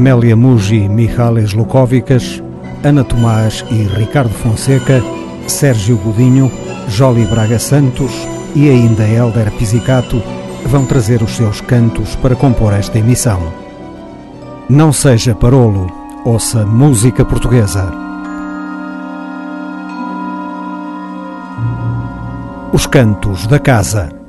Amélia Muji, Michales Lukovicas, Ana Tomás e Ricardo Fonseca, Sérgio Godinho, Joli Braga Santos e ainda Helder Pizzicato vão trazer os seus cantos para compor esta emissão. Não seja parolo, ouça música portuguesa. Os Cantos da Casa.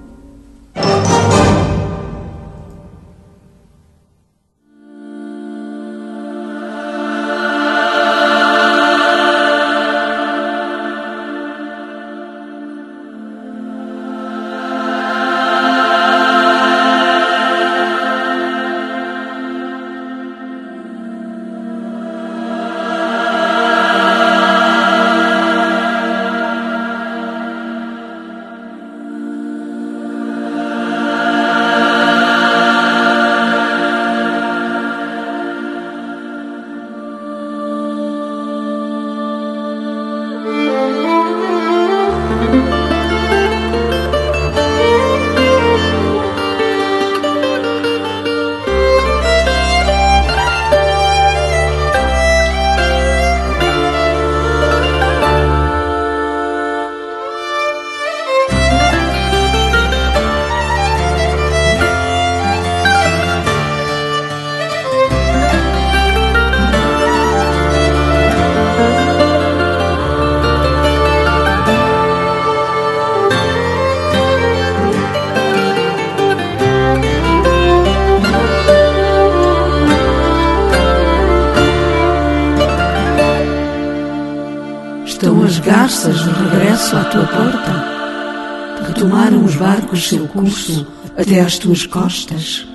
Até às tuas costas.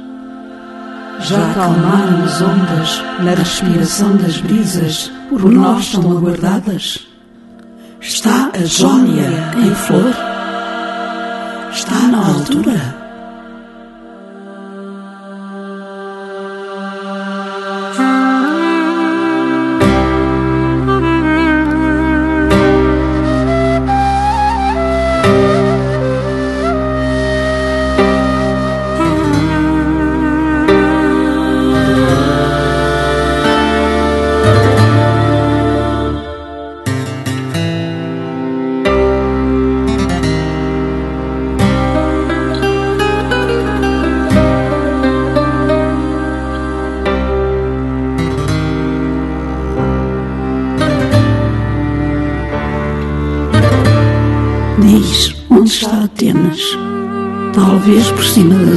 Já acalmaram as ondas na respiração das brisas por nós tão aguardadas? Está a Jónia em flor?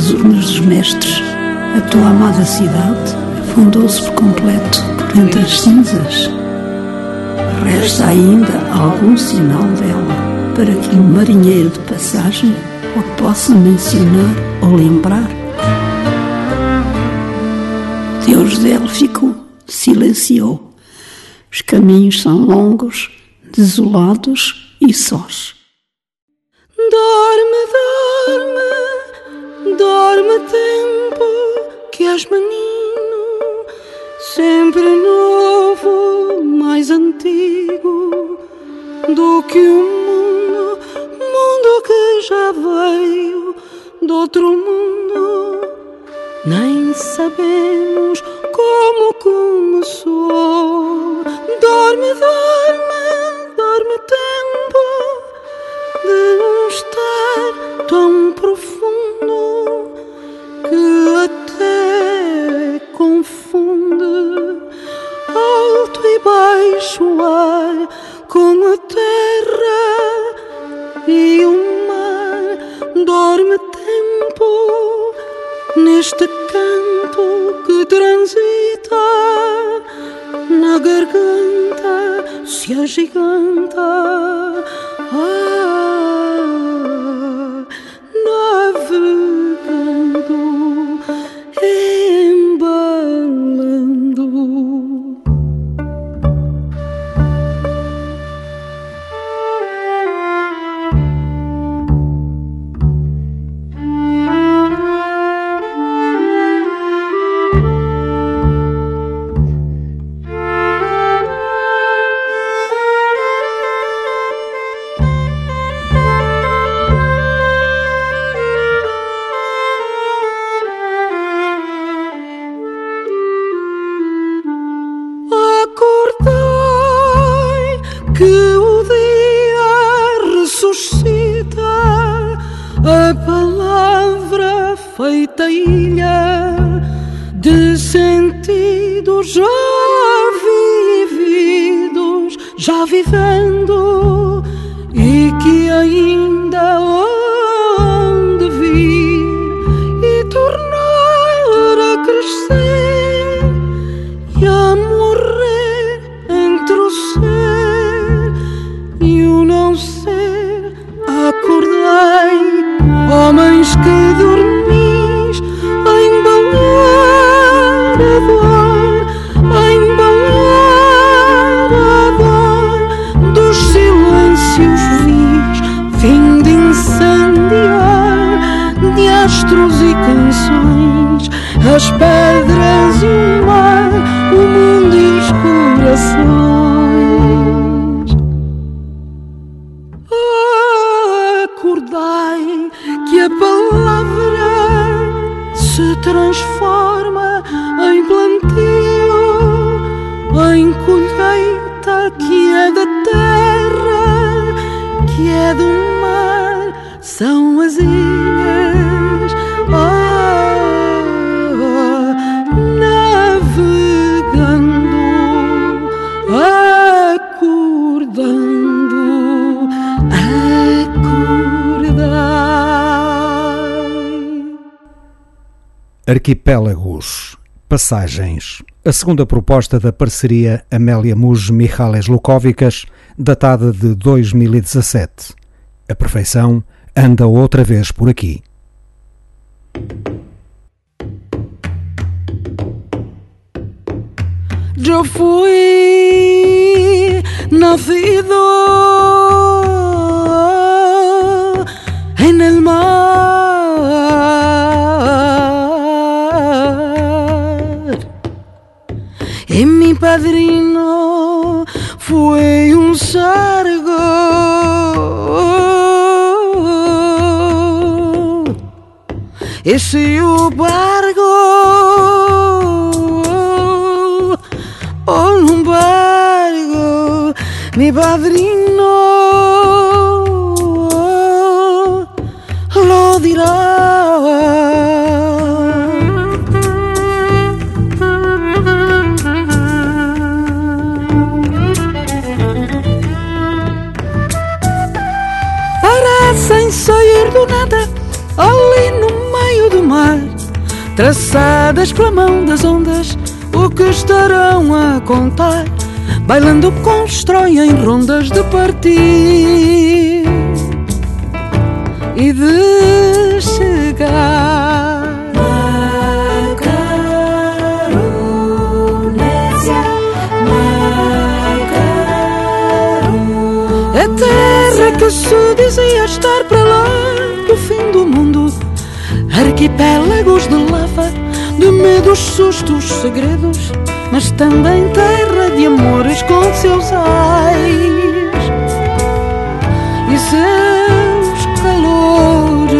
Das urnas dos mestres, a tua amada cidade fundou-se por completo por entre as cinzas. Resta ainda algum sinal dela para que um marinheiro de passagem a possa mencionar ou lembrar. Deus dela ficou, silenciou. Os caminhos são longos, desolados e sós. Que o mundo, mundo que já veio do outro mundo. Nem sabemos garganta se Passagens. A segunda proposta da parceria Amélia Muj Michales Lukovicas, datada de 2017. A perfeição anda outra vez por aqui. Yo fui nacido en el mar. Padrino fue un sargo. Ese barco o un barco, mi padrino traçadas pela mão das ondas, o que estarão a contar? Bailando constroem rondas de partir e de chegar. A terra que se dizia estar para lá do fim do mundo. Arquipélagos de de medos, sustos, segredos, mas também terra de amores com seus ais e seus calores.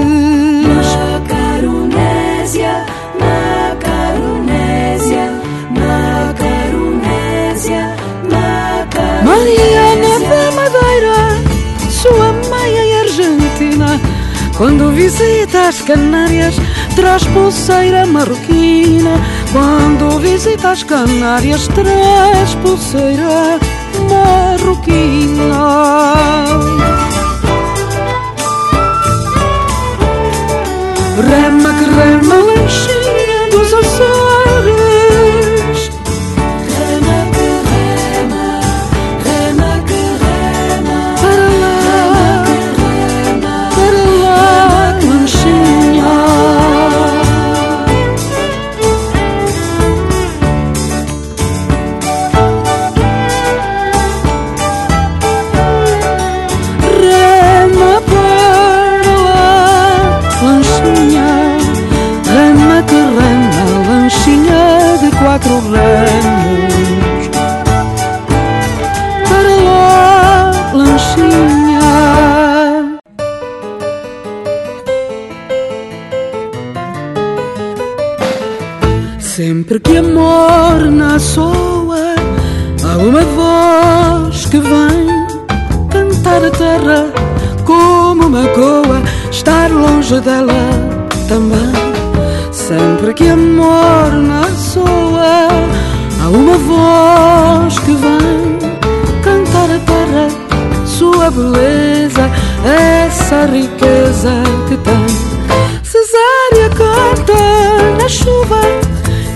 Macaronésia, Macaronésia, Macaronésia, Macaronésia. Mariana da Madeira, sua mãe é argentina. Quando visita as Canárias, traz pulseira marroquina. Quando visita as Canárias, traz pulseira marroquina. Rema que rema, Sempre que amor na soa, há uma voz que vem cantar a terra como uma coa, estar longe dela também. Sempre que amor na soa, há uma voz que vem cantar a terra, sua beleza, essa riqueza que tem. Cesária canta na chuva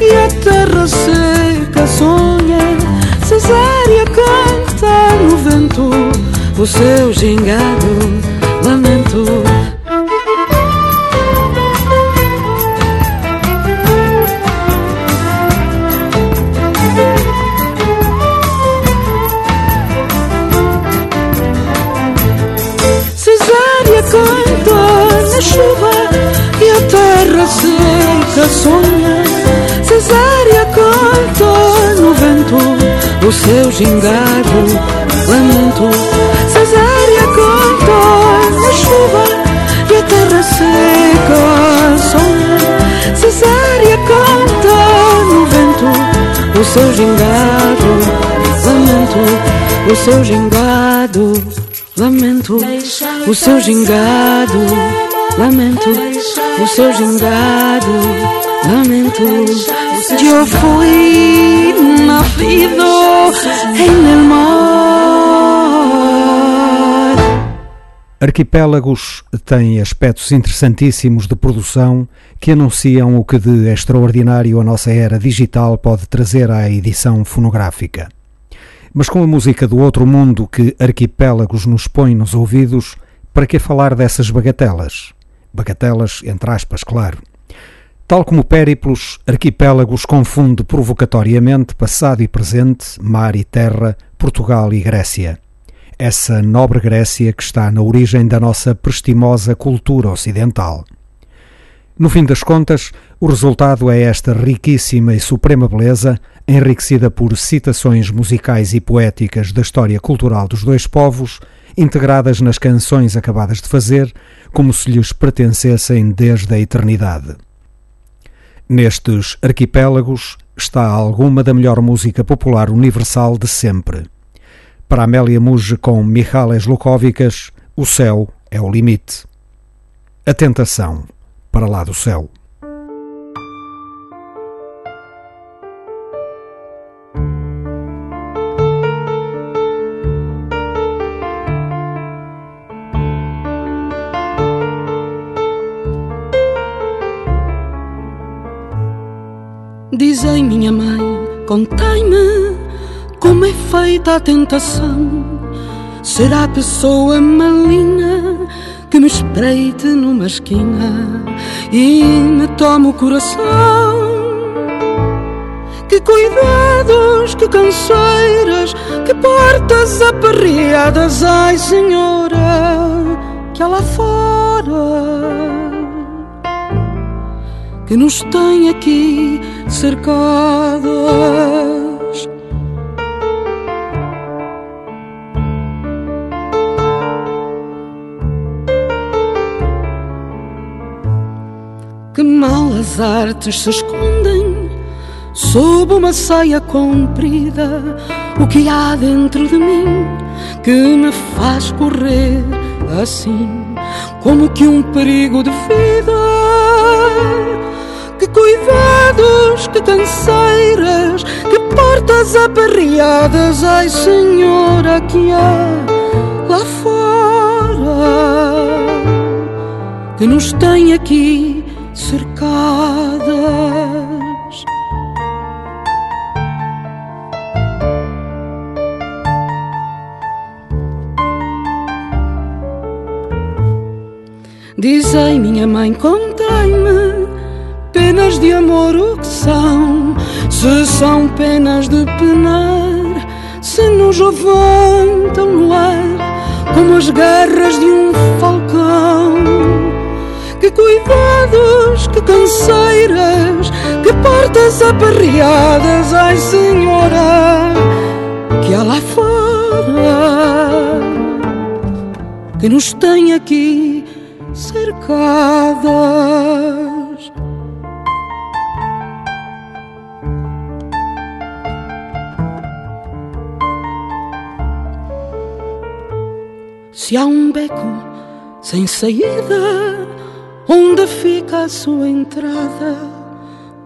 e a terra seca sonha. Cesária canta no vento, o seu gingado O seu gingado lamento. Cesária canta na chuva E a terra seca sonha Cesária canta no vento O seu gingado lamento. O seu gingado lamento. O seu gingado lamento. O seu gingado, lamento. Eu fui nacido en el mar. Arquipélagos tem aspectos interessantíssimos de produção que anunciam o que de extraordinário a nossa era digital pode trazer à edição fonográfica. Mas com a música do outro mundo que Arquipélagos nos põe nos ouvidos, para que falar dessas bagatelas? bagatelas entre aspas, claro. Tal como Périplos, Arquipélagos confunde provocatoriamente passado e presente, mar e terra, Portugal e Grécia. Essa nobre Grécia que está na origem da nossa prestimosa cultura ocidental. No fim das contas, o resultado é esta riquíssima e suprema beleza, enriquecida por citações musicais e poéticas da história cultural dos dois povos, integradas nas canções acabadas de fazer, como se lhes pertencessem desde a eternidade. Nestes arquipélagos está alguma da melhor música popular universal de sempre. Para Amélia Muge com Michales Lukovicas, o céu é o limite. A tentação para lá do céu. Dizem minha mãe, contai-me como é feita a tentação. Será a pessoa maligna que me espreite numa esquina e me tome o coração. Que cuidados, que canseiras, que portas aperreadas, ai senhora, que há lá fora que nos tem aqui cercadas. Que malas artes se escondem sob uma saia comprida. O que há dentro de mim que me faz correr assim, como que um perigo de vida que cuidados, que canseiras, que portas aperreadas, ai Senhora, que há lá fora, que nos tem aqui cercadas. Dizei, minha mãe, contai-me penas de amor o que são, se são penas de penar, se nos levantam no ar como as garras de um falcão. Que cuidados, que canseiras, que portas aperreadas, ai Senhora, que há lá fora, que nos tem aqui cercadas. Se há um beco sem saída, onde fica a sua entrada?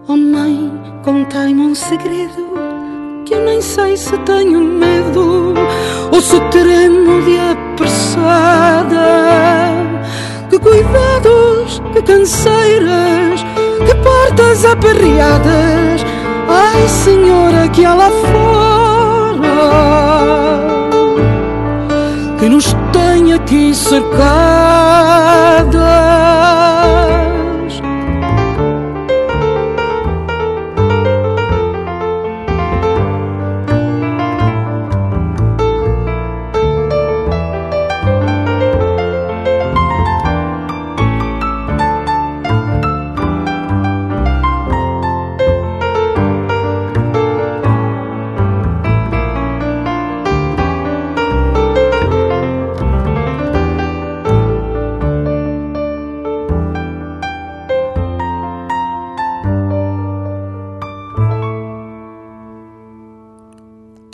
Oh mãe, contai-me um segredo que eu nem sei se tenho medo ou se tremo de apressada. Que cuidados, que canseiras, que portas aperreadas. Ai, Senhora, que há lá fora tem aqui cercadas.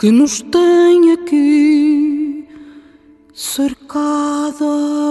Que nos tem aqui cercadas.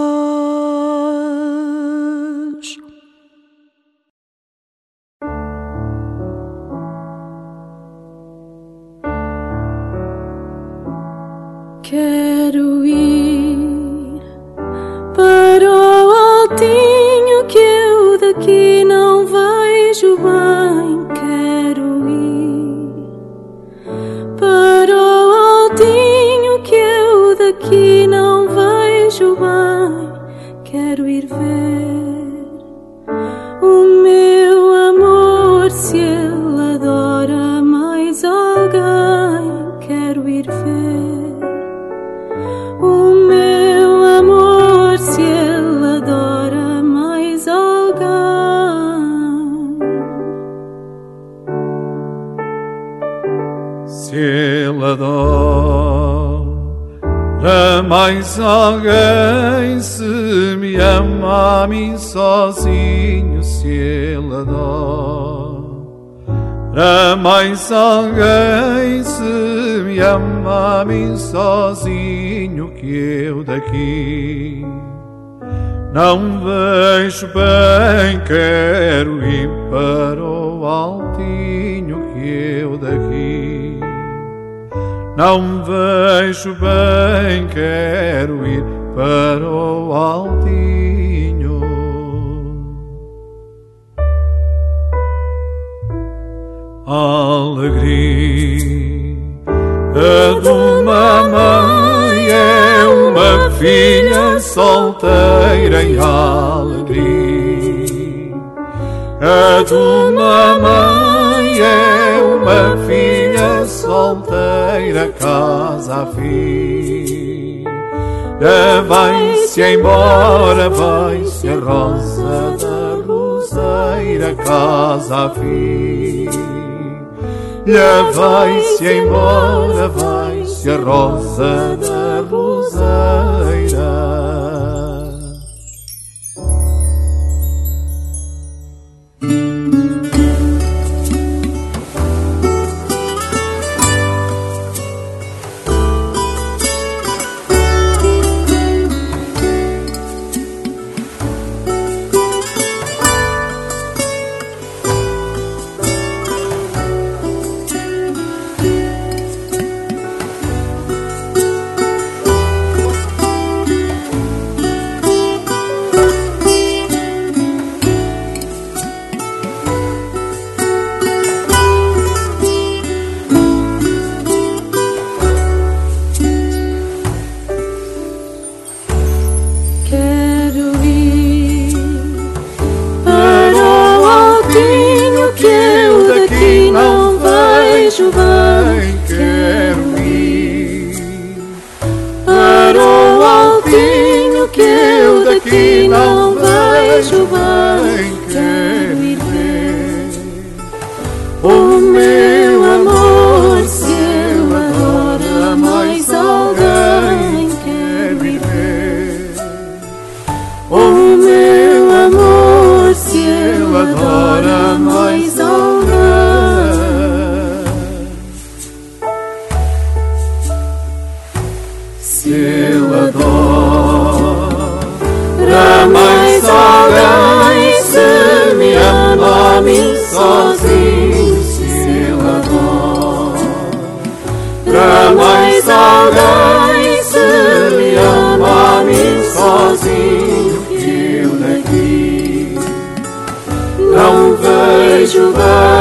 A mim sozinho, que eu daqui não vejo bem, quero ir para o altinho que eu daqui. Não vejo bem, quero ir para o altinho. Alegria de uma mãe é uma filha solteira em alegria. A de uma mãe é uma filha solteira, casa a filha. Vai-se embora, vai-se a rosa da roseira, casa a filha. Vai-se embora, vai-se a rosa da roseira. Chúa vơi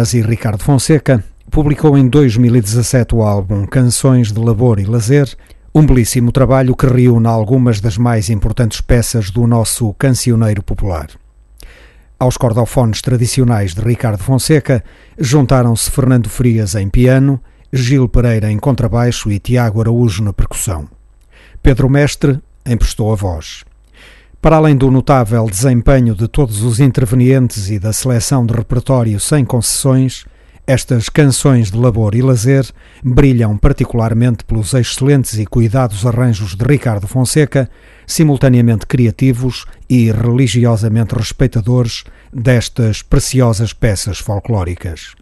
Tomás e Ricardo Fonseca publicou em 2017 o álbum Canções de Labor e Lazer, um belíssimo trabalho que reúne algumas das mais importantes peças do nosso cancioneiro popular. Aos cordofones tradicionais de Ricardo Fonseca juntaram-se Fernando Frias em piano, Gil Pereira em contrabaixo e Tiago Araújo na percussão. Pedro Mestre emprestou a voz. Para além do notável desempenho de todos os intervenientes e da seleção de repertório sem concessões, estas canções de labor e lazer brilham particularmente pelos excelentes e cuidados arranjos de Ricardo Fonseca, simultaneamente criativos e religiosamente respeitadores destas preciosas peças folclóricas.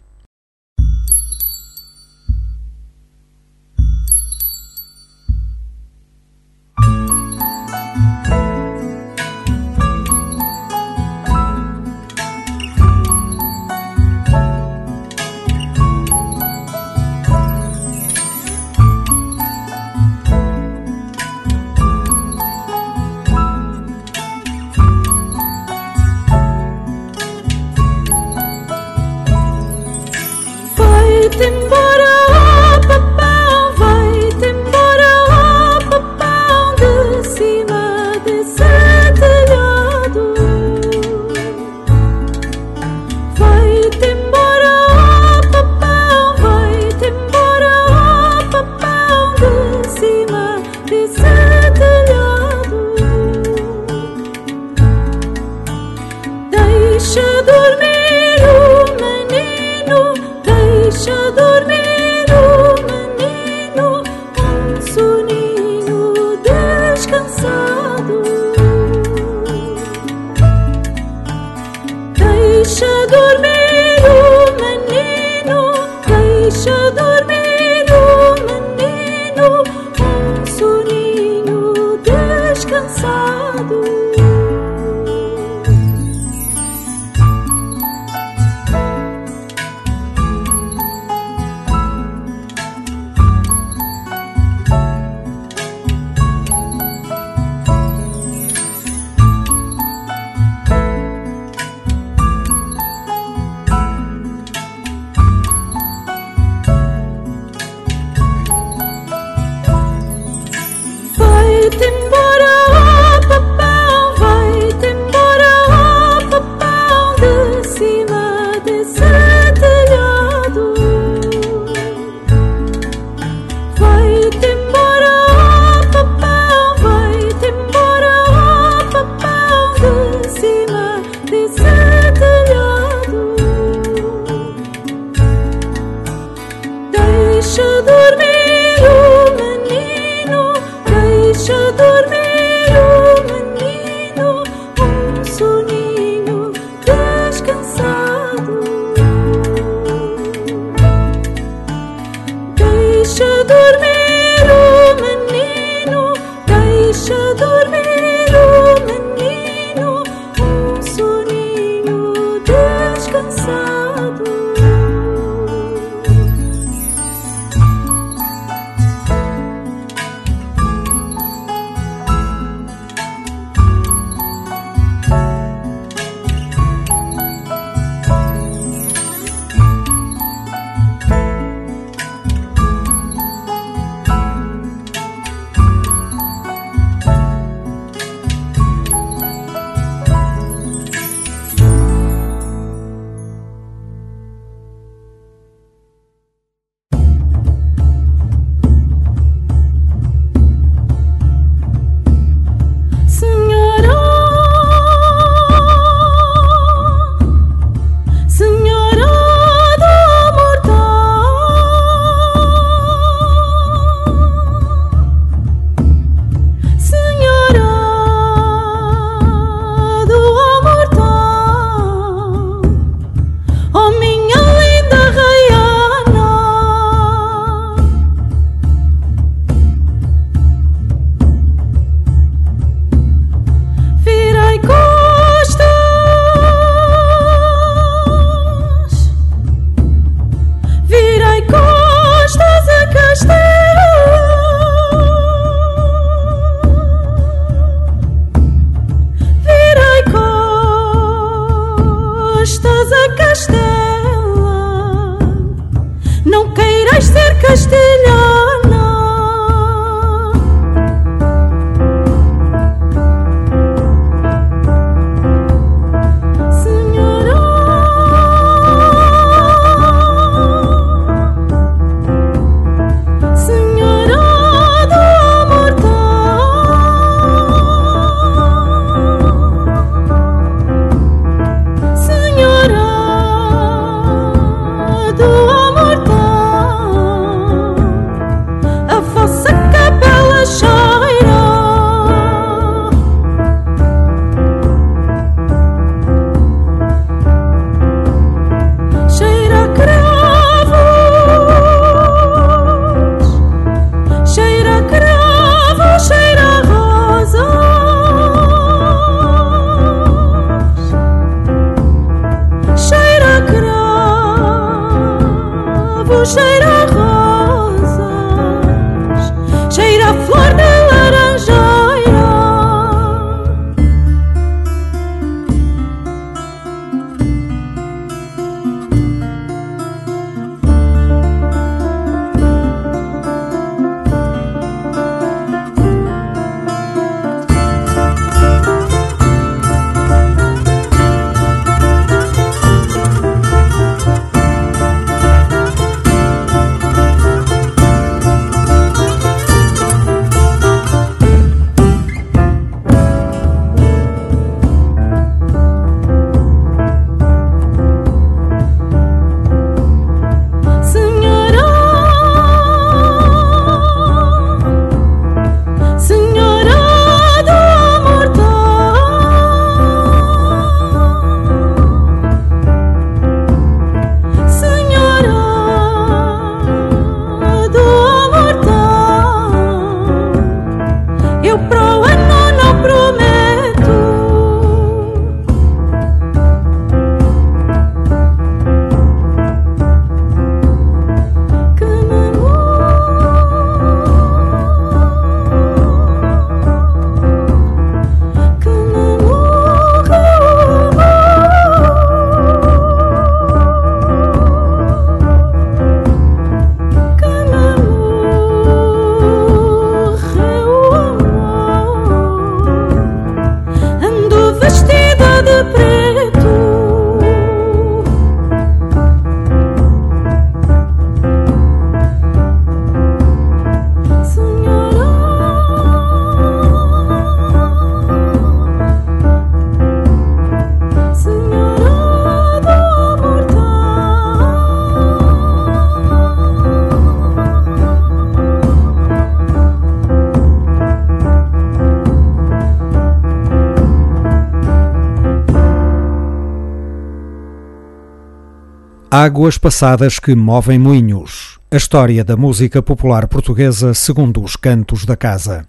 Águas passadas que movem moinhos. A história da música popular portuguesa segundo os cantos da casa.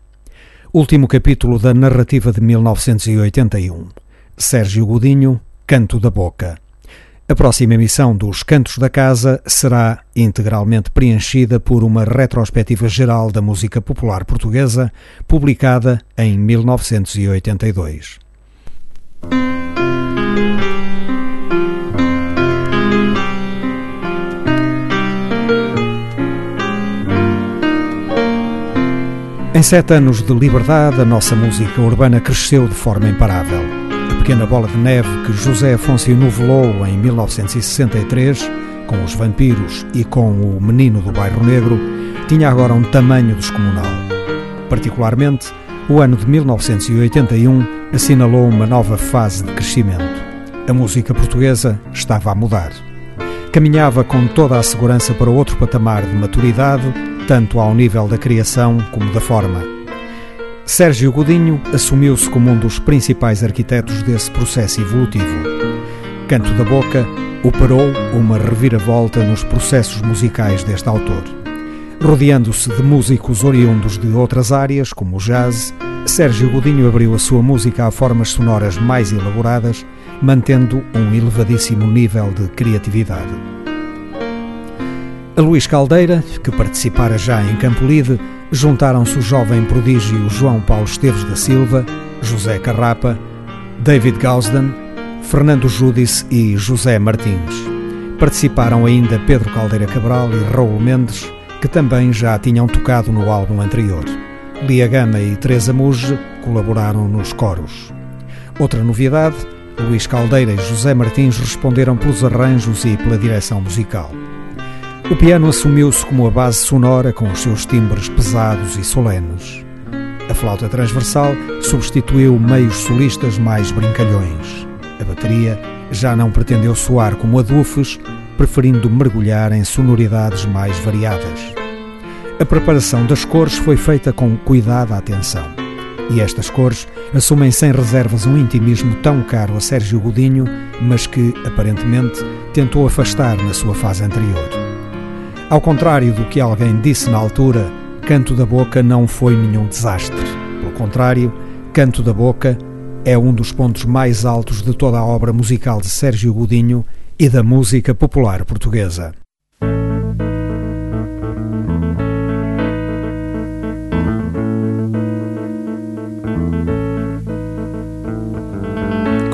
Último capítulo da narrativa de 1981. Sérgio Godinho, Canto da Boca. A próxima emissão dos Cantos da Casa será integralmente preenchida por uma retrospectiva geral da música popular portuguesa, publicada em 1982. Em sete anos de liberdade, a nossa música urbana cresceu de forma imparável. A pequena bola de neve que José Afonso novelou em 1963, com os vampiros e com o menino do bairro negro, tinha agora um tamanho descomunal. Particularmente, o ano de 1981 assinalou uma nova fase de crescimento. A música portuguesa estava a mudar. Caminhava com toda a segurança para outro patamar de maturidade tanto ao nível da criação como da forma. Sérgio Godinho assumiu-se como um dos principais arquitetos desse processo evolutivo. Canto da Boca operou uma reviravolta nos processos musicais deste autor. Rodeando-se de músicos oriundos de outras áreas, como o jazz, Sérgio Godinho abriu a sua música a formas sonoras mais elaboradas, mantendo um elevadíssimo nível de criatividade. A Luís Caldeira, que participara já em Campolide, juntaram-se o jovem prodígio João Paulo Esteves da Silva, José Carrapa, David Gausden, Fernando Judice e José Martins. Participaram ainda Pedro Caldeira Cabral e Raul Mendes, que também já tinham tocado no álbum anterior. Lia Gama e Teresa Muge colaboraram nos coros. Outra novidade, Luís Caldeira e José Martins responderam pelos arranjos e pela direção musical. O piano assumiu-se como a base sonora com os seus timbres pesados e solenes. A flauta transversal substituiu meios solistas mais brincalhões. A bateria já não pretendeu soar como a Dufes, preferindo mergulhar em sonoridades mais variadas. A preparação das cores foi feita com cuidado à atenção. E estas cores assumem sem reservas um intimismo tão caro a Sérgio Godinho, mas que, aparentemente, tentou afastar na sua fase anterior. Ao contrário do que alguém disse na altura, Canto da Boca não foi nenhum desastre. Pelo contrário, Canto da Boca é um dos pontos mais altos de toda a obra musical de Sérgio Godinho e da música popular portuguesa.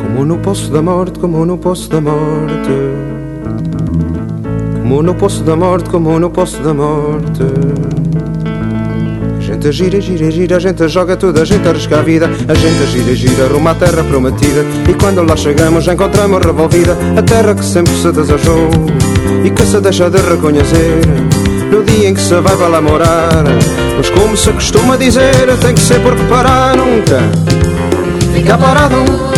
Como no poço da morte, como no poço da morte como no poço da morte, como no poço da morte. A gente gira, gira, gira, a gente joga tudo, a gente arrisca a vida. A gente gira, gira, rumo à terra prometida. E quando lá chegamos, encontramos revolvida a terra que sempre se desejou e que se deixa de reconhecer. No dia em que se vai para lá morar, mas como se costuma dizer, tem que ser porque parar nunca. Fica parado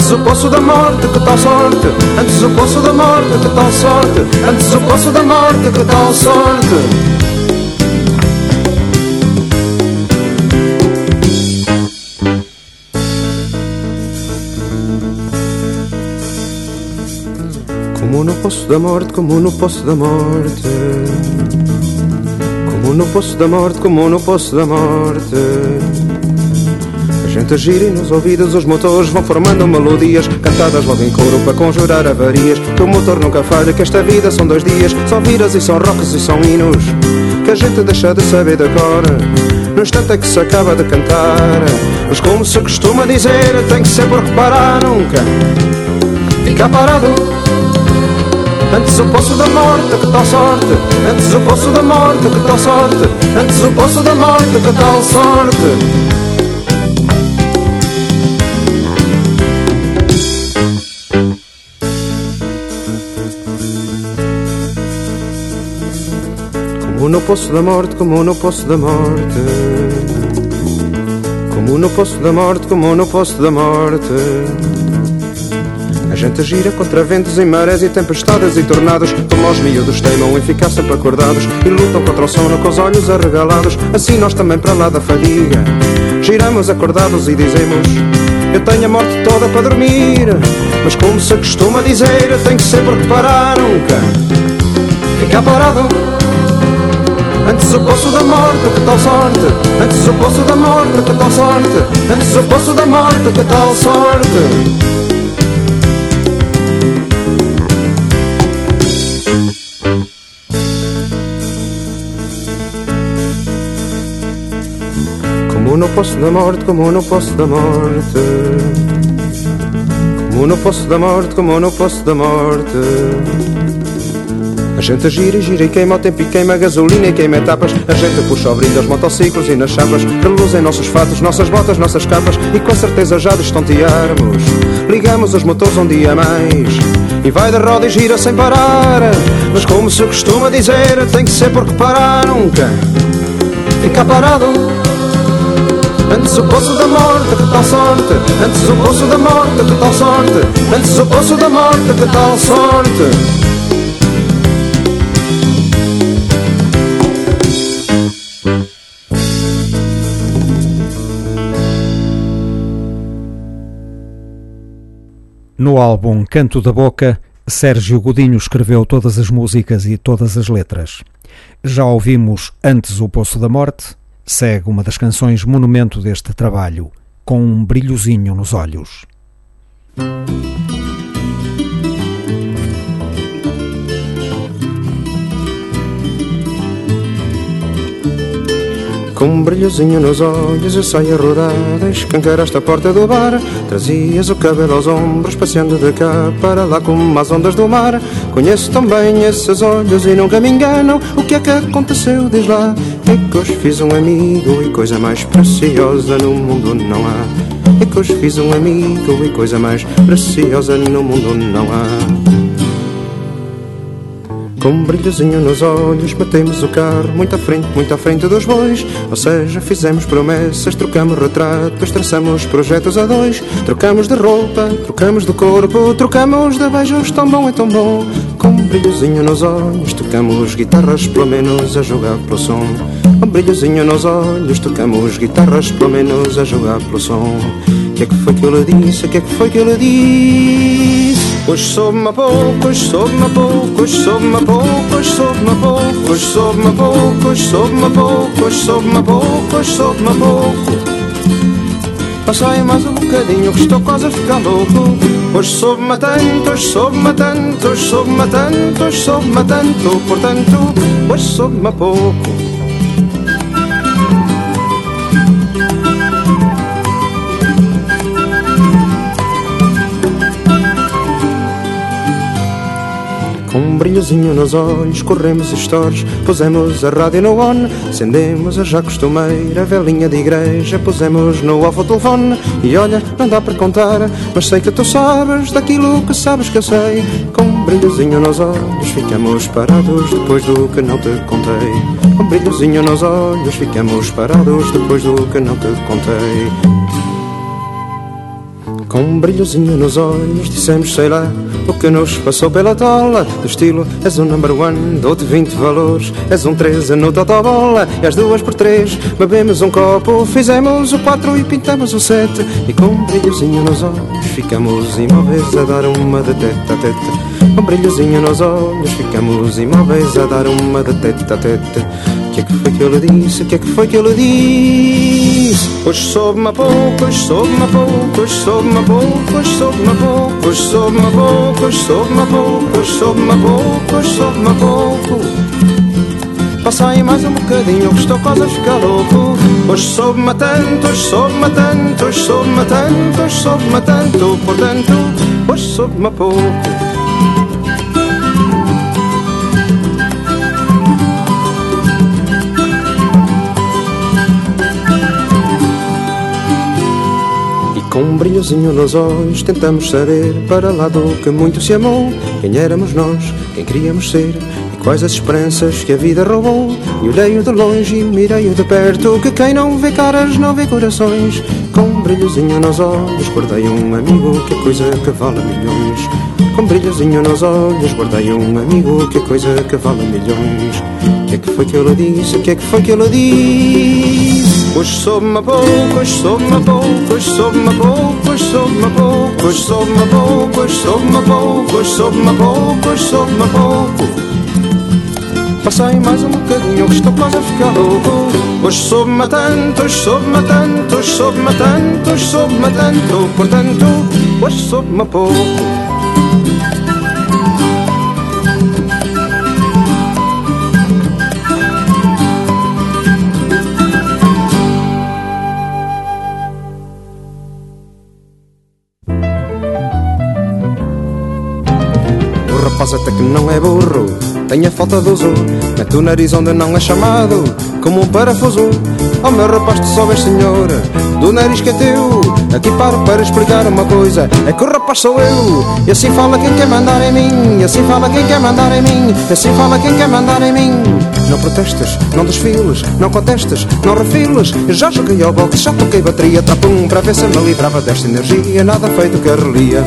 Antes o poço da morte, que tal sorte. Antes o poço da morte, que tal sorte. Antes o poço da morte, que tal sorte. Como no poço da morte, como no poço da morte. Como no poço da morte, como no poço da morte gente gira e nos ouvidos os motores vão formando melodias. Cantadas logo em coro para conjurar avarias. Que o motor nunca falha, que esta vida são dois dias. Só viras e são rocks e são hinos Que a gente deixa de saber de cor. No instante que se acaba de cantar. Mas como se costuma dizer, tem que ser por reparar nunca. Fica parado. Antes o poço da morte, que tal sorte? Antes o poço da morte, que tal sorte? Antes o poço da morte, que tal sorte no poço da morte, como no poço da morte. Como no poço da morte, como no poço da morte. A gente gira contra ventos e marés e tempestades e tornados Como os miúdos teimam em ficar sempre acordados E lutam contra o sono com os olhos arregalados Assim nós também para lá da fadiga Giramos acordados e dizemos Eu tenho a morte toda para dormir, mas como se costuma dizer, tenho que sempre reparar nunca. Ficar parado. Antes o poço da morte, que tal sorte? Antes o poço da morte, que tal sorte? Antes o poço da morte, que tal sorte? Como no poço da morte, como no poço da morte. Como no poço da morte, como no poço da morte. A gente gira e gira e queima o tempo e queima gasolina e queima etapas. A gente puxa o brilho dos motociclos e nas chapas. Reluzem nossos fatos, nossas botas, nossas capas. E com certeza já destontearmos. Ligamos os motores um dia mais. E vai de roda e gira sem parar. Mas como se costuma dizer, tem que ser porque parar nunca. Ficar parado Antes o poço da morte, que tal sorte Antes o poço da morte, que tal sorte Antes o poço da morte, que tal sorte No álbum Canto da Boca, Sérgio Godinho escreveu todas as músicas e todas as letras. Já ouvimos Antes o Poço da Morte, segue uma das canções monumento deste trabalho, com um brilhozinho nos olhos. Com um brilhozinho nos olhos eu saio a rodar Escancaraste a porta do bar. Trazias o cabelo aos ombros Passeando de cá para lá como as ondas do mar. Conheço tão bem esses olhos e nunca me engano. O que é que aconteceu, diz lá. É que hoje fiz um amigo e coisa mais preciosa no mundo não há. É que hoje fiz um amigo e coisa mais preciosa no mundo não há com um brilhozinho nos olhos, batemos o carro muito à frente, muito à frente dos bois. Ou seja, fizemos promessas, trocamos retratos, traçamos projetos a dois. Trocamos de roupa, trocamos de corpo, trocamos de beijos, tão bom é tão bom. Com um brilhozinho nos olhos, tocamos guitarras, pelo menos a jogar pelo som. Com um brilhozinho nos olhos, tocamos guitarras, pelo menos a jogar pelo som. O que é que foi que eu lhe disse? O que é que foi que eu lhe disse? Hoje soube-me pouco, hoje soube-me pouco, hoje soube-me pouco, hoje soube-me pouco, hoje soube-me pouco, hoje soube-me pouco, hoje soube-me pouco, hoje soube-me pouco. Passai mais um bocadinho que estou quase a ficar louco. Hoje soube-me tanto, hoje soube-me tanto, hoje soube-me tanto, hoje soube-me tanto, portanto, hoje soube-me pouco. Brilhozinho nos olhos, corremos stories, pusemos a rádio no on, acendemos a já costumeira velhinha de igreja, pusemos no off o telefone, e olha, não dá para contar, mas sei que tu sabes daquilo que sabes que eu sei. Com um brilhozinho nos olhos, ficamos parados depois do que não te contei. Com um brilhozinho nos olhos, ficamos parados depois do que não te contei. Com um brilhozinho nos olhos, dissemos sei lá o que nos passou pela tola. Do estilo, és um number one, dou-te 20 valores. És um 13 no totobola, e às duas por três bebemos um copo. Fizemos o 4 e pintamos o 7. E com um brilhozinho nos olhos, ficamos imóveis a dar uma de teta a teta. Com um brilhozinho nos olhos, ficamos imóveis a dar uma de teta a teta. O que é que foi que eu lhe disse? O que é que foi que eu lhe disse? Hoje soube-me a pouco, hoje soube-me a pouco, hoje soube-me a pouco, hoje soube-me a pouco, hoje soube-me a pouco, hoje soube-me a pouco, hoje soube-me a pouco, hoje soube-me a pouco. Passa aí mais um bocadinho que estou quase a ficar louco. Hoje soube-me tanto, hoje soube-me tanto, hoje soube-me tanto, hoje soube-me tanto, portanto, hoje soube-me a pouco. Com um brilhozinho nos olhos tentamos saber Para lá do que muito se amou Quem éramos nós, quem queríamos ser E quais as esperanças que a vida roubou E olhei-o de longe e mirei-o de perto Que quem não vê caras não vê corações Com um brilhozinho nos olhos guardei um amigo Que coisa que vale milhões Com um brilhozinho nos olhos guardei um amigo Que coisa que vale milhões que é que foi que eu lhe disse? Que é que foi que eu lhe disse? Hoje soube-me pouco, hoje soube-me pouco, hoje soube-me pouco, hoje soube-me pouco, hoje soube-me pouco, hoje soube-me pouco, hoje soube-me pouco, hoje pouco. Passei mais um bocadinho que estou quase a ficar louco Hoje soube-me tanto, hoje soube-me tanto, hoje soube-me tanto, hoje soube-me tanto Portanto, hoje soube-me pouco rapaz até que não é burro. Tem a falta de uso Mete o nariz onde não é chamado Como um parafuso. Oh meu rapaz, tu sabes senhor Do nariz que é teu. Aqui paro para explicar uma coisa É que o rapaz sou eu. E assim fala quem quer mandar em mim E assim fala quem quer mandar em mim E assim fala quem quer mandar em mim. Não protestas, não desfiles Não contestas, não refiles. Eu já joguei ao boxe, já toquei bateria Trapum para ver se me livrava desta energia. Nada feito que relia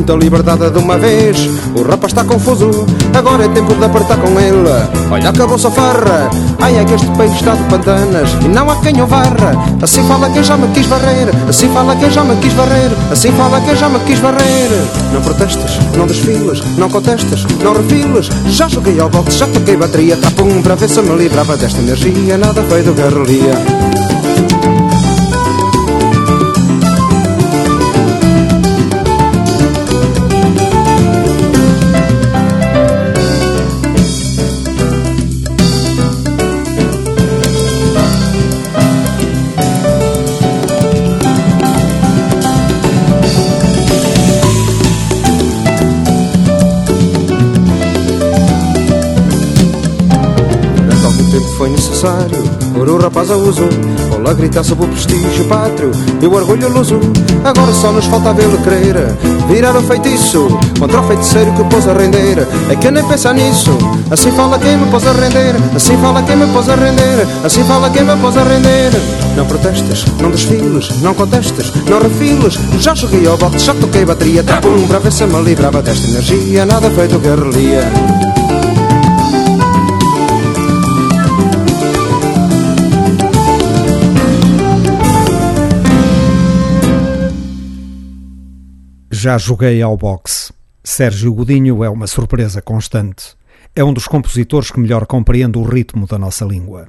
muita liberdade de uma vez, o rapaz está confuso. Agora é tempo de apertar com ele. Olha, acabou-se a farra. Ai, é que este país está de pantanas e não há quem o varra. Assim fala quem já me quis varrer, assim fala quem já me quis varrer, assim fala quem já me quis varrer. Não protestas, não desfilas, não contestas, não refilas. Já joguei ao boxe, já toquei bateria, trapum para ver se me livrava desta energia. Nada feito guerrilha. Por o rapaz a uso Ou gritar sobre o prestígio pátrio. E o orgulho luso Agora só nos falta vê-lo querer. Virar o feitiço Contra o feiticeiro que pôs a render. É que nem pensa nisso Assim fala quem me pôs a render. Assim fala quem me pôs a render Assim fala quem me pôs a render. Não protestes, não desfiles Não contestes, não refiles. Já joguei ao bote, já toquei bateria. Trapum para ver se me livrava desta energia. Nada feito guerrilha Já joguei ao boxe. Sérgio Godinho é uma surpresa constante. É um dos compositores que melhor compreende o ritmo da nossa língua.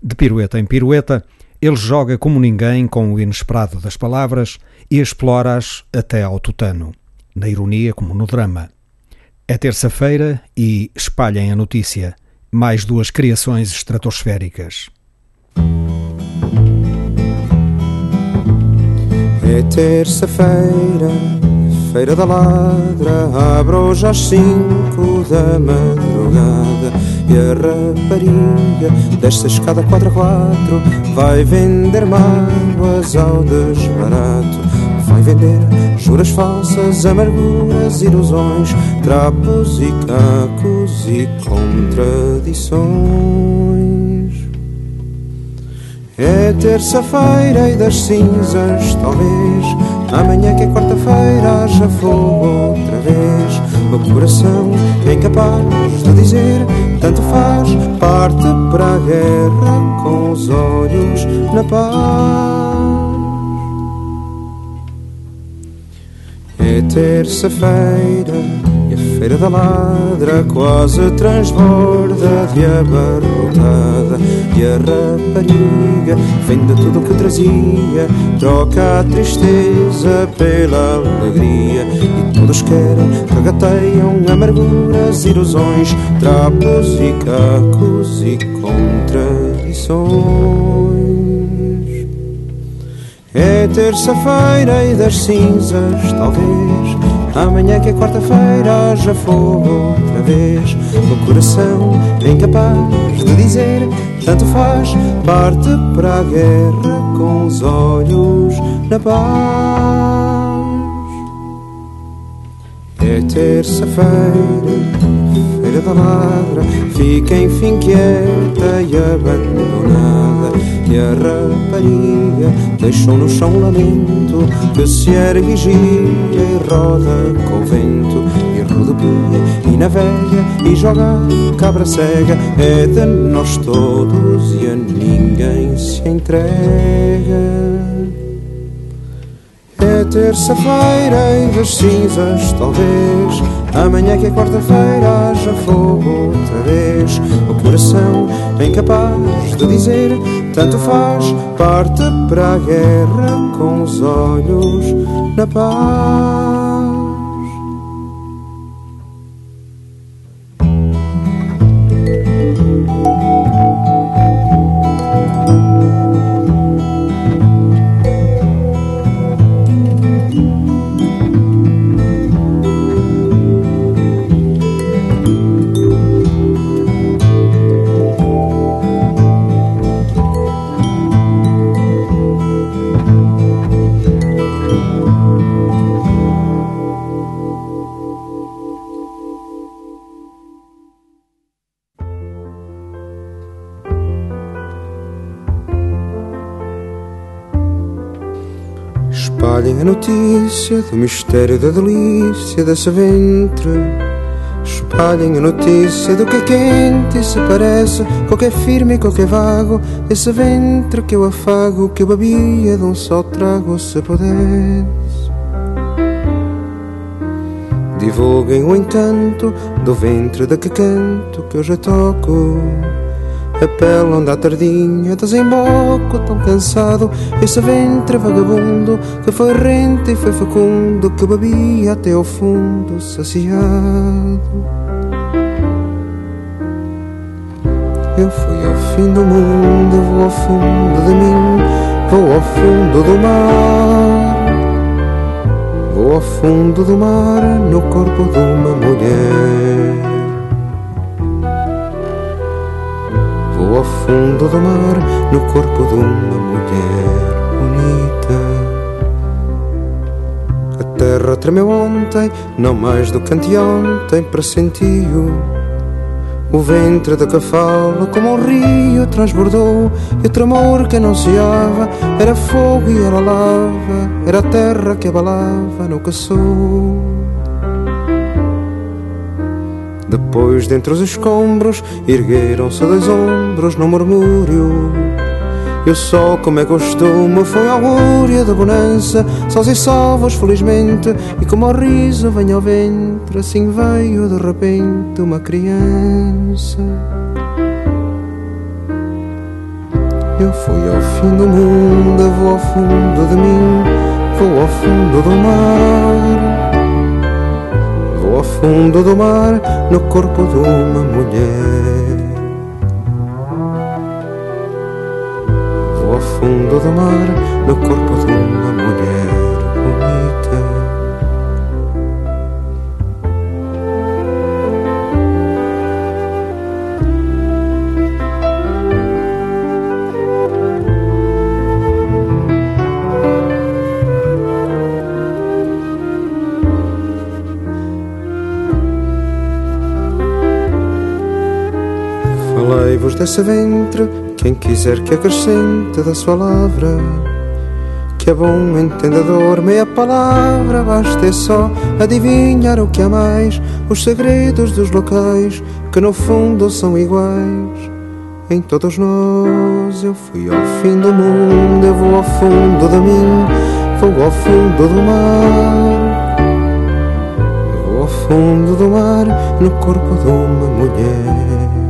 De pirueta em pirueta, ele joga como ninguém com o inesperado das palavras e explora-as até ao tutano, na ironia como no drama. É terça-feira e espalhem a notícia. Mais duas criações estratosféricas. É terça-feira Feira da Ladra abre hoje às cinco da madrugada. E a rapariga desta escada quadra quatro Vai vender mágoas ao desbarato. Vai vender juras falsas, amarguras, ilusões Trapos e cacos e contradições É terça-feira e das cinzas, talvez. Amanhã que é quarta-feira haja fogo outra vez. O coração é incapaz de dizer Tanto faz, parte para a guerra Com os olhos na paz. É terça-feira Feira da Ladra quase transborda de abarrotada. E a rapariga vende tudo o que trazia Troca a tristeza pela alegria. E todos querem, regateiam amarguras, ilusões Trapos e cacos e contradições É terça-feira e das cinzas, talvez Amanhã que é quarta-feira haja fogo outra vez O coração é incapaz de dizer tanto faz, parte para a guerra com os olhos na paz. É terça-feira, feira da ladra, fica enfim quieta e abandonada. E a rapariga deixou no chão lamento que se ergue gira e roda com o vento e rodopia e navega e joga cabra cega. É de nós todos e a ninguém se entrega. Terça-feira e das cinzas, talvez. Amanhã que é quarta-feira, haja fogo outra vez. O coração é incapaz de dizer, tanto faz, parte para a guerra com os olhos na paz. Notícia do mistério da delícia desse ventre. Espalhem a notícia do que é quente e se parece é firme e é vago. Esse ventre que eu afago, que eu bebia de um só trago, se pudesse. Divulguem o encanto do ventre da que canto, que eu já toco. A pele onde à tardinha desemboco tão cansado. Esse ventre vagabundo que foi rente e foi fecundo Que bebia até ao fundo saciado. Eu fui ao fim do mundo, vou ao fundo de mim Vou ao fundo do mar. Vou ao fundo do mar no corpo de uma mulher Ao fundo do mar no corpo de uma mulher bonita. A terra tremeu ontem, não mais do que anteontem, pressentiu. O ventre da falo, como um rio, transbordou E o tremor que anunciava Era fogo e era lava Era a terra que abalava no que sou Depois, dentre os escombros, ergueram-se dois ombros no murmúrio. E o sol, como é costume, foi augúria da bonança, sós e salvos, felizmente, e como ao riso vem ao ventre, assim veio de repente uma criança. Eu fui ao fim do mundo, vou ao fundo de mim, vou ao fundo do mar ao fundo do mar no corpo de uma mulher. Vou ao fundo do mar no corpo de uma Falei-vos desse ventre, quem quiser que acrescente da sua lavra. Que é bom entendedor, meia palavra, basta é só adivinhar o que há mais, os segredos dos locais, que no fundo são iguais. Em todos nós eu fui ao fim do mundo, eu vou ao fundo de mim, vou ao fundo do mar. Vou ao fundo do mar, no corpo de uma mulher.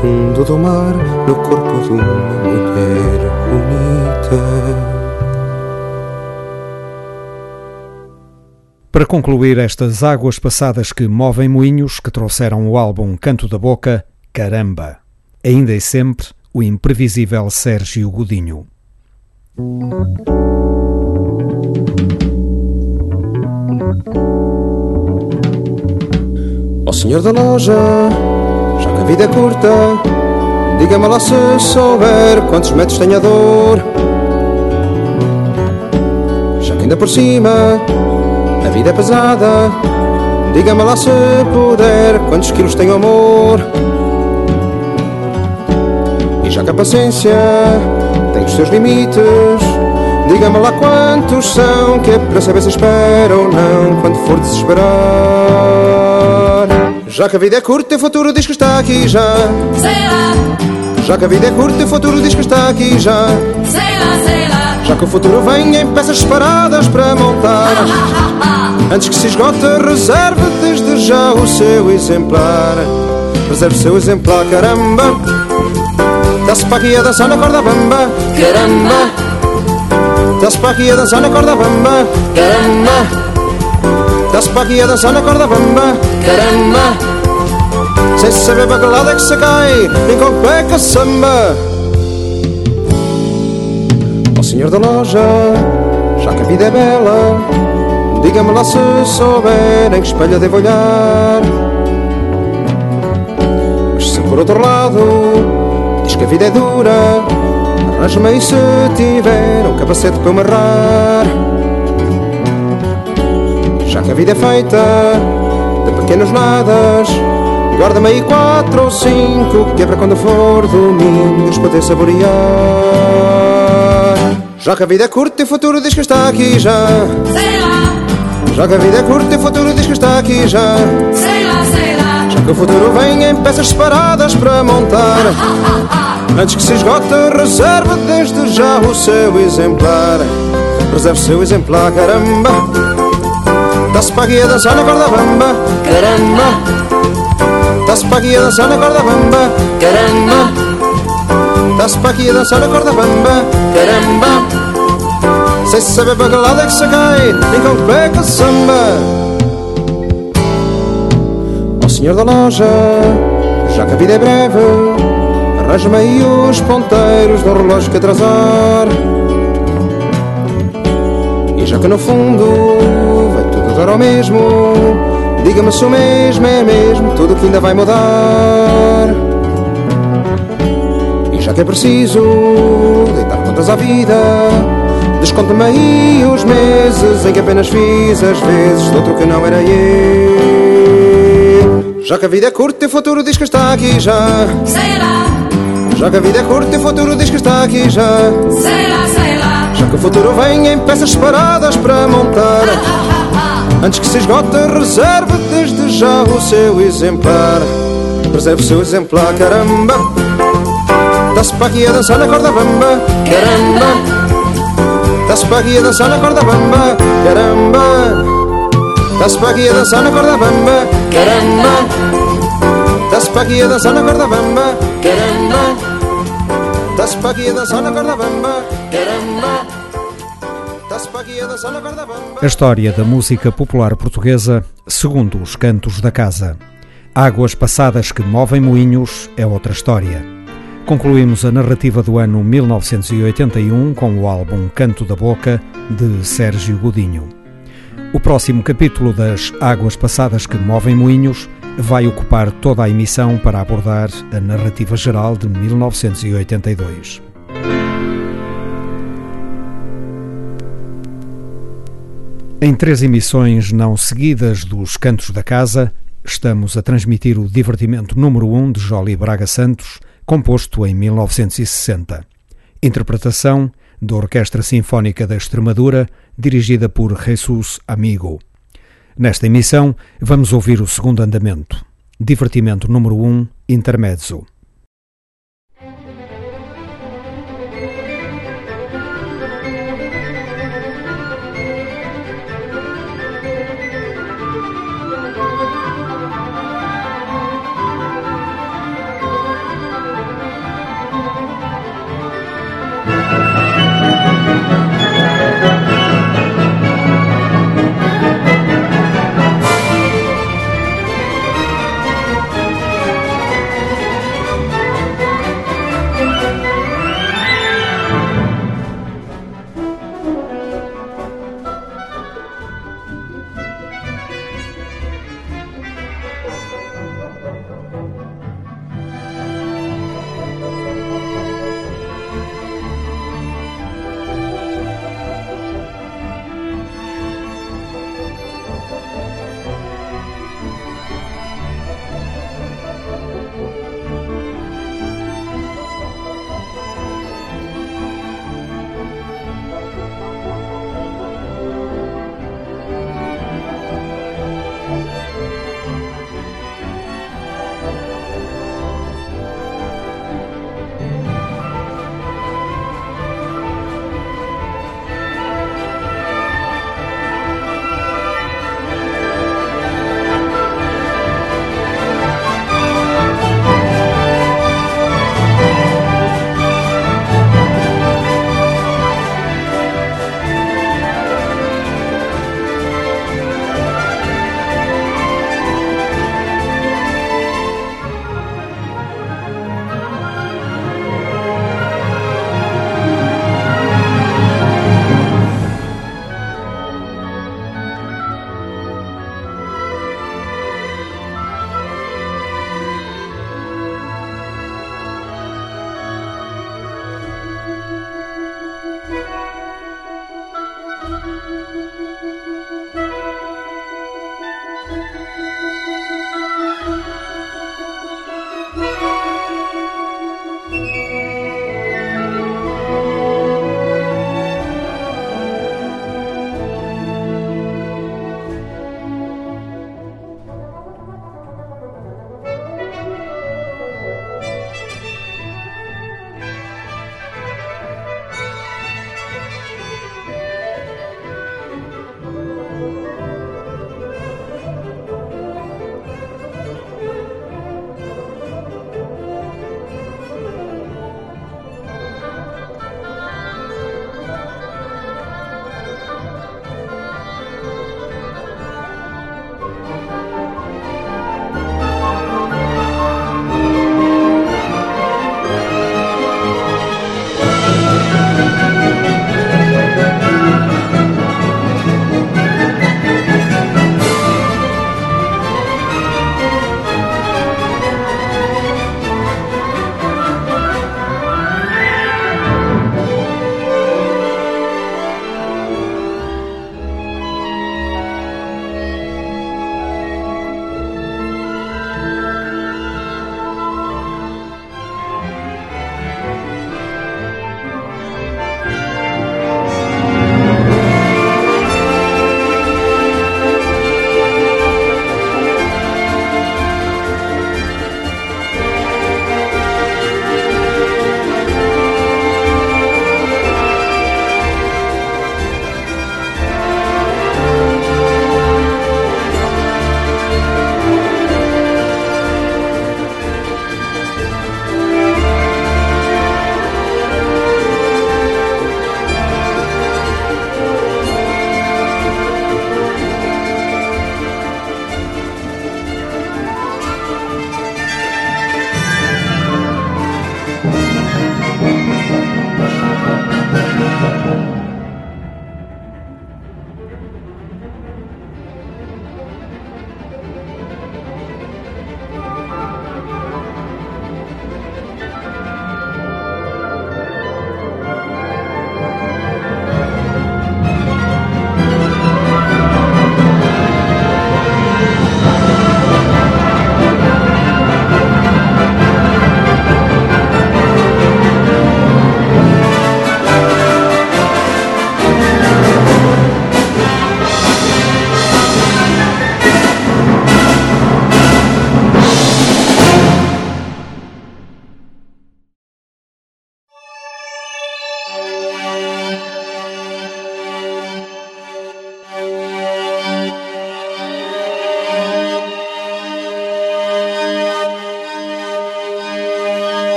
Fundo do mar, no corpo de uma mulher bonita. Para concluir estas águas passadas que movem moinhos, que trouxeram o álbum Canto da Boca, Caramba! Ainda e sempre o imprevisível Sérgio Godinho. senhor da loja, já que a vida é curta, diga-me lá se souber quantos metros tem a dor. Já que ainda por cima a vida é pesada, diga-me lá se puder quantos quilos tem o amor. E já que a paciência tem os seus limites, diga-me lá quantos são, que é para saber se espera ou não quando for desesperar. Já que a vida é curta, o futuro diz que está aqui já. Sei lá, Já que a vida é curta, o futuro diz que está aqui já. sei lá, sei lá. Já que o futuro vem em peças separadas para montar. Antes que se esgote, reserve desde já o seu exemplar. Reserve o seu exemplar, caramba. Dá-se para aqui a dançar na corda bamba, caramba. Dá-se para aqui a dançar na corda bamba, caramba. Para aqui a corda bamba, caramba. Sem saber para que lado é que se cai, nem com pé que samba. Ó senhor da loja, já que a vida é bela, diga-me lá se souber em que espelho devo olhar. Mas se por outro lado diz que a vida é dura, arranje-me aí se tiver um capacete para amarrar. Já que a vida é feita de pequenos nadas, guarda-me aí quatro ou cinco, que é para quando for domingo os poder saborear. Já que a vida é curta e o futuro diz que está aqui já. Sei lá, Já que a vida é curta e o futuro diz que está aqui já. sei lá, sei lá. Já que o futuro vem em peças separadas para montar. Antes que se esgote, reserve desde já o seu exemplar. Reserve o seu exemplar, caramba. Dá-se para aqui a dançar na corda bamba, caramba. Dá-se para aqui a dançar na corda bamba, caramba. Dá-se para aqui a dançar na corda bamba, caramba. Sem saber para que lado é que se cai, nem com pé que samba. Ó senhor da loja, já que a vida é breve, arranja-me aí os ponteiros do relógio que atrasar. E já que no fundo dar ao mesmo, diga-me se o mesmo é mesmo, tudo que ainda vai mudar. E já que é preciso deitar contas à vida, desconta-me aí os meses em que apenas fiz as vezes de outro que não era eu. Já que a vida é curta e o futuro diz que está aqui já. Sei lá, Já que a vida é curta e o futuro diz que está aqui já. sei lá, sei lá. Já que o futuro vem em peças separadas para montar. Antes que se esgote, reserve desde já o seu exemplar. Reserve o seu exemplar, caramba. Dá-se para aqui a dançar na corda bamba, caramba. Dá-se para aqui a dançar na corda bamba, caramba. Dá-se para aqui a dançar na corda bamba, caramba. Dá-se para aqui a dançar na corda bamba, caramba. Dá-se para aqui a dançar na corda bamba, caramba. A história da música popular portuguesa segundo os cantos da casa. Águas passadas que movem moinhos é outra história. Concluímos a narrativa do ano 1981 com o álbum Canto da Boca, de Sérgio Godinho. O próximo capítulo das Águas Passadas que Movem Moinhos vai ocupar toda a emissão para abordar a narrativa geral de 1982. Em três emissões não seguidas dos Cantos da Casa, estamos a transmitir o divertimento número 1 um de Jolie Braga Santos, composto em 1960. Interpretação da Orquestra Sinfónica da Extremadura, dirigida por Jesus Amigo. Nesta emissão, vamos ouvir o segundo andamento. Divertimento número 1, um, Intermezzo.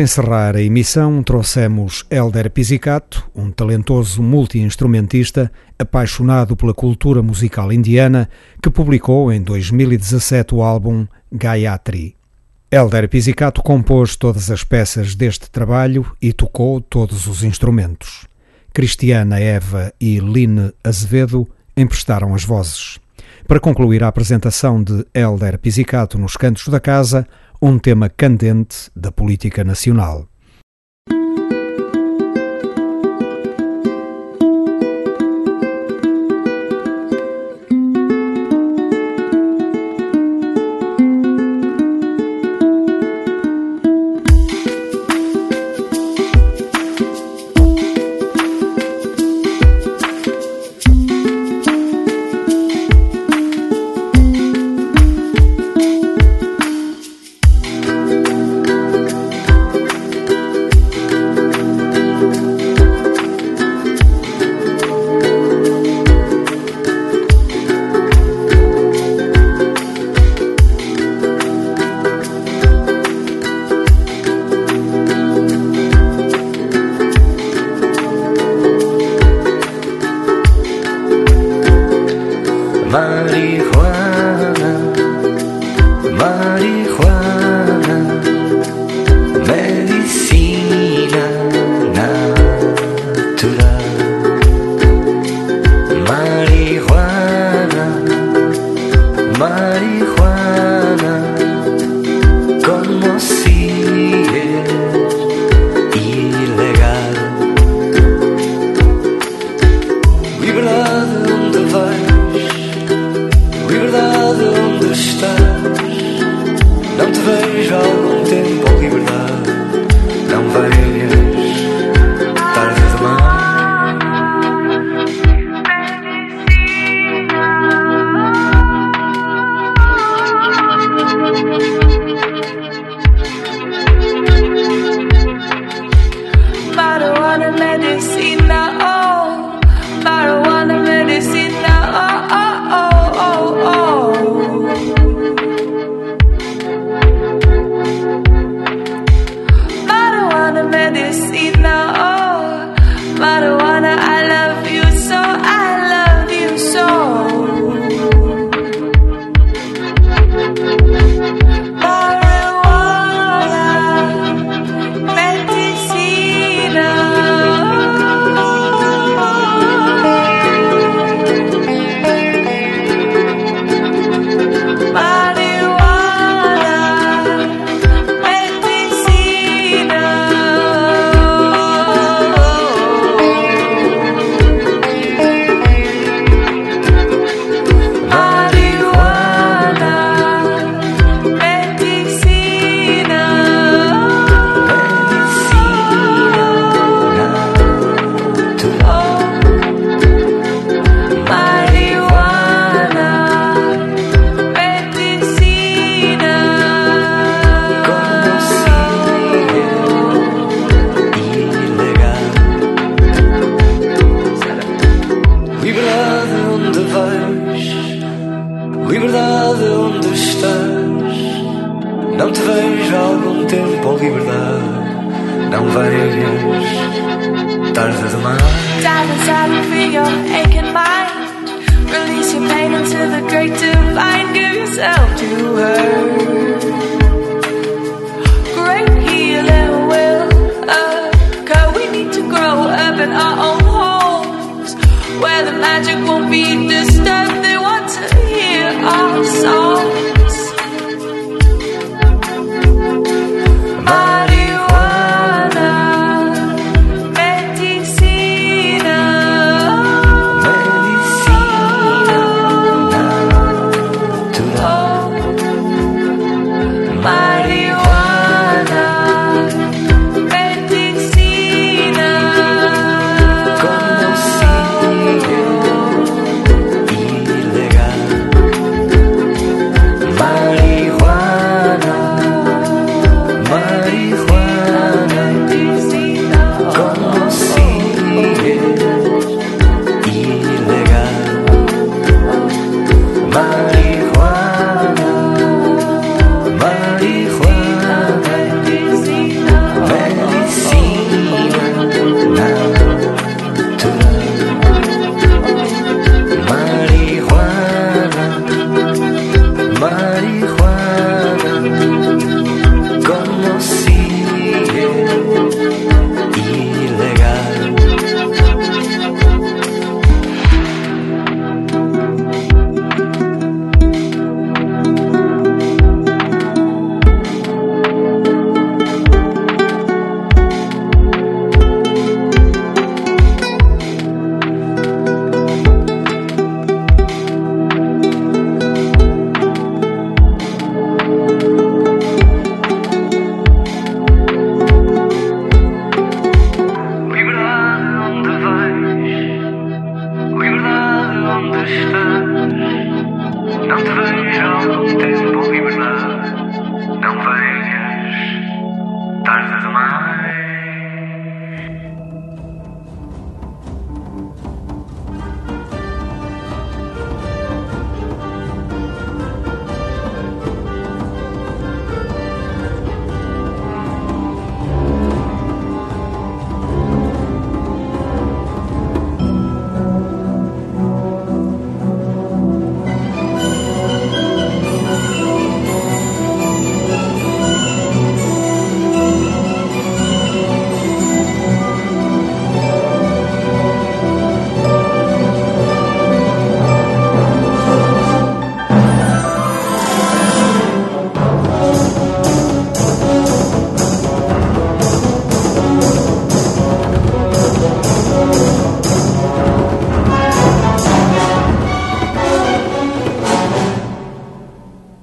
Para encerrar a emissão, trouxemos Elder Pizzicato, um talentoso multi-instrumentista apaixonado pela cultura musical indiana, que publicou em 2017 o álbum Gayatri. Elder Pizzicato compôs todas as peças deste trabalho e tocou todos os instrumentos. Cristiana Eva e Line Azevedo emprestaram as vozes. Para concluir a apresentação de Elder Pizzicato nos cantos da casa, um tema candente da política nacional.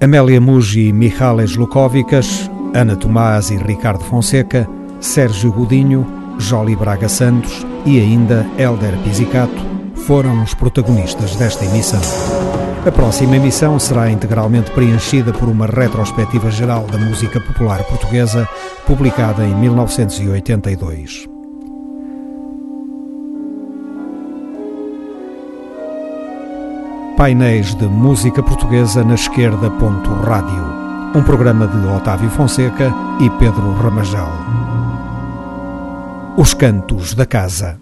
Amélia Muji e Michales Lukovicas, Ana Tomás e Ricardo Fonseca, Sérgio Godinho, Joli Braga Santos e ainda Hélder Pizzicato foram os protagonistas desta emissão. A próxima emissão será integralmente preenchida por uma retrospectiva geral da música popular portuguesa, publicada em 1982. Painéis de Música Portuguesa na Esquerda. Rádio. Um programa de Otávio Fonseca e Pedro Ramajal. Os Cantos da Casa.